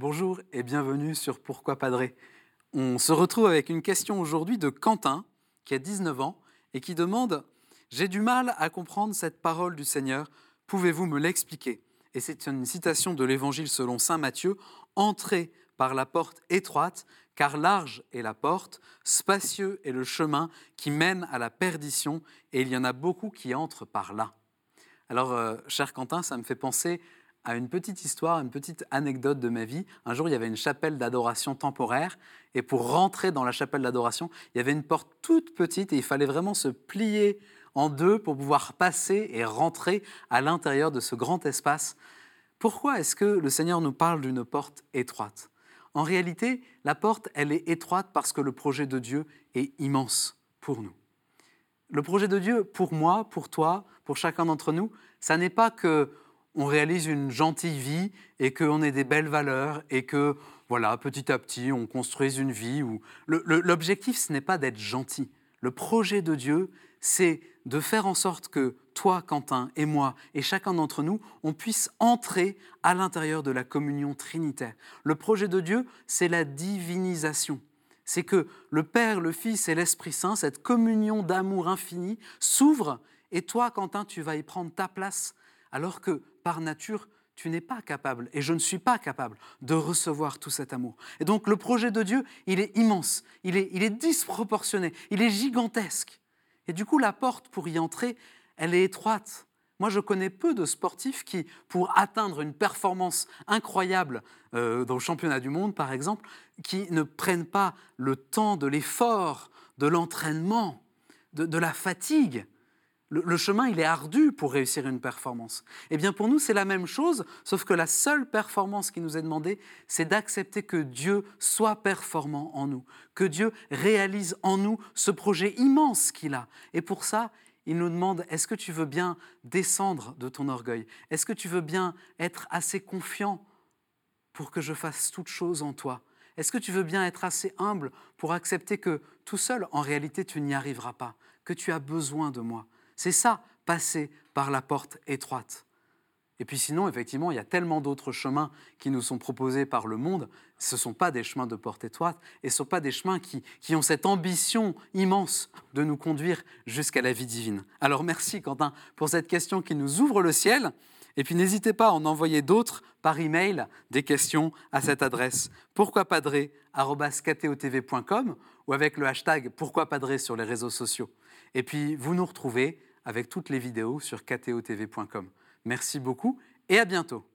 Bonjour et bienvenue sur Pourquoi Padré. On se retrouve avec une question aujourd'hui de Quentin, qui a 19 ans et qui demande J'ai du mal à comprendre cette parole du Seigneur, pouvez-vous me l'expliquer? Et c'est une citation de l'Évangile selon Saint Matthieu Entrez par la porte étroite, car large est la porte, spacieux est le chemin qui mène à la perdition, et il y en a beaucoup qui entrent par là. Alors, euh, cher Quentin, ça me fait penser à une petite histoire, une petite anecdote de ma vie. Un jour, il y avait une chapelle d'adoration temporaire, et pour rentrer dans la chapelle d'adoration, il y avait une porte toute petite, et il fallait vraiment se plier en deux pour pouvoir passer et rentrer à l'intérieur de ce grand espace. Pourquoi est-ce que le Seigneur nous parle d'une porte étroite? En réalité, la porte, elle est étroite parce que le projet de Dieu est immense pour nous. Le projet de Dieu, pour moi, pour toi, pour chacun d'entre nous, ça n'est pas que on réalise une gentille vie et qu'on ait des belles valeurs et que, voilà, petit à petit, on construise une vie. Où... L'objectif, ce n'est pas d'être gentil. Le projet de Dieu, c'est de faire en sorte que toi, Quentin, et moi, et chacun d'entre nous, on puisse entrer à l'intérieur de la communion trinitaire. Le projet de Dieu, c'est la divinisation c'est que le Père, le Fils et l'Esprit Saint, cette communion d'amour infini, s'ouvre et toi, Quentin, tu vas y prendre ta place, alors que par nature, tu n'es pas capable, et je ne suis pas capable, de recevoir tout cet amour. Et donc le projet de Dieu, il est immense, il est, il est disproportionné, il est gigantesque. Et du coup, la porte pour y entrer, elle est étroite. Moi, je connais peu de sportifs qui, pour atteindre une performance incroyable euh, dans le championnat du monde, par exemple, qui ne prennent pas le temps de l'effort, de l'entraînement, de, la fatigue. Le, chemin, il est ardu pour réussir une performance. Eh bien, pour nous, c'est la même chose, sauf que la seule performance qui nous est demandée, c'est d'accepter que Dieu soit performant en nous, que Dieu réalise en nous ce projet immense qu'il a. Et pour ça, il nous demande, est-ce que tu veux bien descendre de ton orgueil? Est-ce que tu veux bien être assez confiant pour que je fasse toute chose en toi? Est-ce que tu veux bien être assez humble pour accepter que tout seul, en réalité, tu n'y arriveras pas, que tu as besoin de moi? C'est ça, passer par la porte étroite. Et puis sinon, effectivement, il y a tellement d'autres chemins qui nous sont proposés par le monde. Ce ne sont pas des chemins de porte étroite et ce ne sont pas des chemins qui, qui ont cette ambition immense de nous conduire jusqu'à la vie divine. Alors merci Quentin pour cette question qui nous ouvre le ciel. Et puis n'hésitez pas à en envoyer d'autres par email, des questions à cette adresse pourquoipadré.com ou avec le hashtag pourquoipadré sur les réseaux sociaux. Et puis vous nous retrouvez avec toutes les vidéos sur ktotv.com. Merci beaucoup et à bientôt.